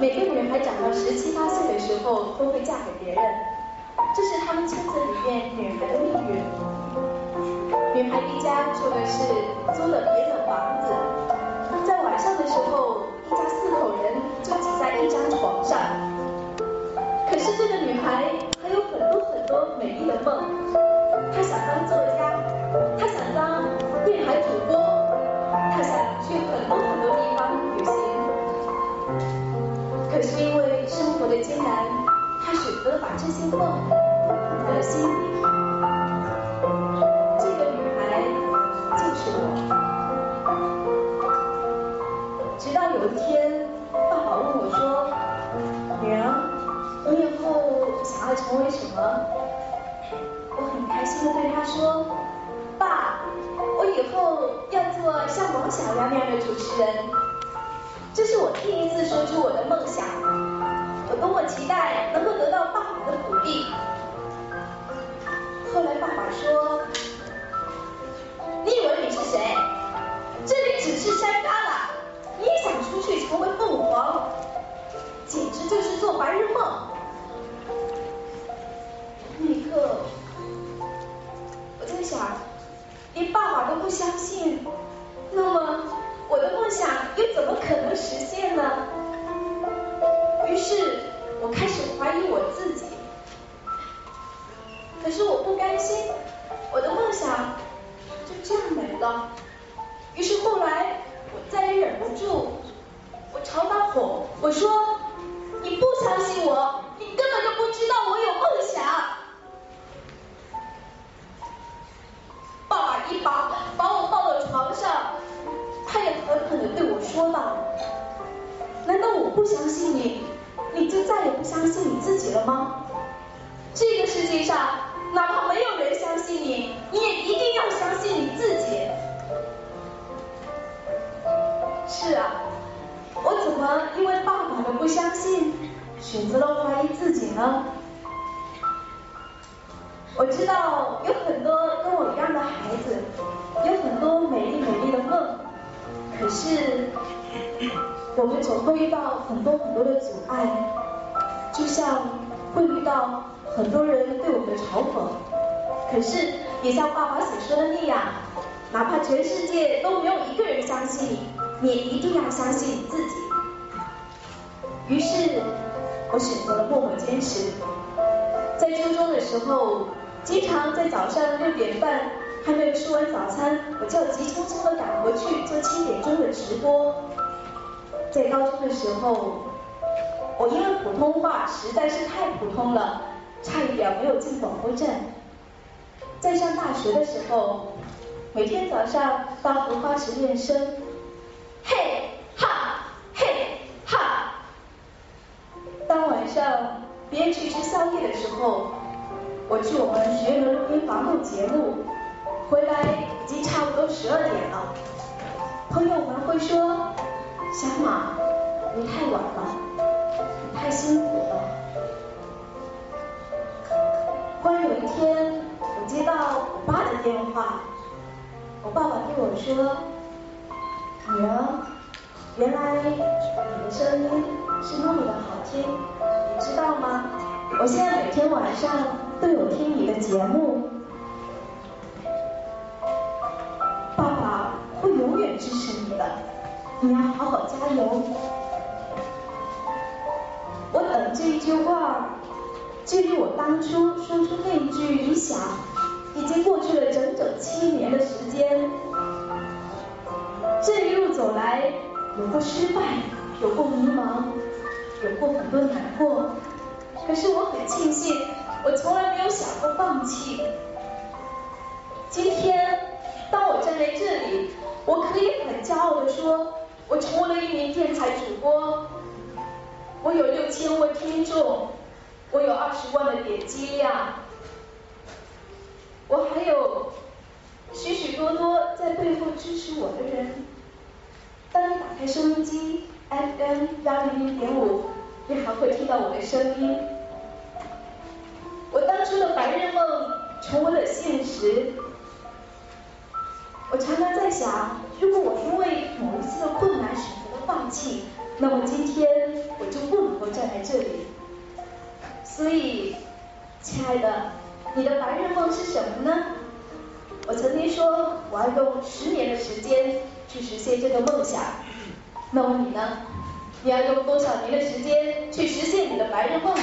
每个女孩长到十七八岁的时候都会嫁给别人，这是他们村子里面女孩的命运。女孩一家住的是租了别人的房子，在晚上的时候，一家四口人就挤在一张床上。可是这个女孩还有很多很多美丽的梦，她想当作家，的艰难，他选择了把这些梦藏在了心里。这个女孩就是我。直到有一天，爸爸问我说：“女儿。”你以后想要成为什么？我很开心的对他说：“爸，我以后要做像王小丫那样的主持人。”这是我第一次说出我的梦想，我多么期待能够得到爸爸的鼓励。后来爸爸说：“不相信你，你就再也不相信你自己了吗？这个世界上，哪怕没有人相信你，你也一定要相信你自己。”是啊，我怎么因为爸爸的不相信，选择了怀疑自己呢？我知道有很多跟我一样的孩子，有很多美丽美丽的梦，可是我们总会遇到很多很多的阻碍，就像会遇到很多人对我们的嘲讽，可是也像爸爸所说的那样，哪怕全世界都没有一个人相信你，你也一定要相信自己。于是，我选择了默默坚持，在初中的时候。经常在早上六点半还没有吃完早餐，我就急匆匆的赶回去做七点钟的直播。在高中的时候，我因为普通话实在是太普通了，差一点没有进广播站。在上大学的时候，每天早上到荷花池练声，嘿哈嘿哈。当晚上别人去吃宵夜的时候。我去我们学院的录音房录节目，回来已经差不多十二点了。朋友们会说：“小马，你太晚了，你太辛苦了。”忽然有一天，我接到我爸的电话，我爸爸对我说：“女儿，原来你的声音是那么的好听，你知道吗？我现在每天晚上。”都有听你的节目，你要好好加油。我等这一句话，距离我当初说出那一句理想，已经过去了整整七年的时间。这一路走来，有过失败，有过迷茫，有过很多难过，可是我很庆幸。我从来没有想过放弃。今天，当我站在这里，我可以很骄傲的说，我成为了一名电台主播。我有六千位听众，我有二十万的点击量，我还有许许多多在背后支持我的人。当你打开收音机 FM 幺零零点五，你还会听到我的声音。我当初的白日梦成为了现实。我常常在想，如果我因为某一次的困难选择了放弃，那么今天我就不能够站在这里。所以，亲爱的，你的白日梦是什么呢？我曾经说我要用十年的时间去实现这个梦想。那么你呢？你要用多少年的时间去实现你的白日梦呢？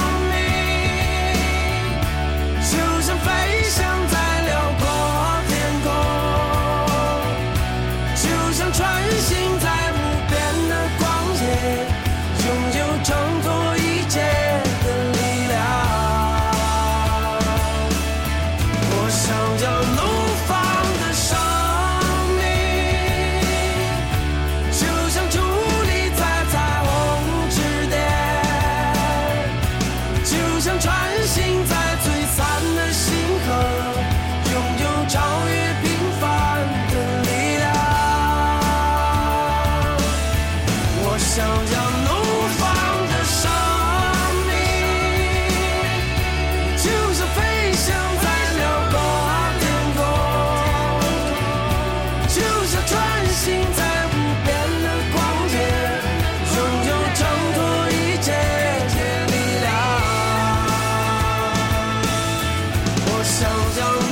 So don't.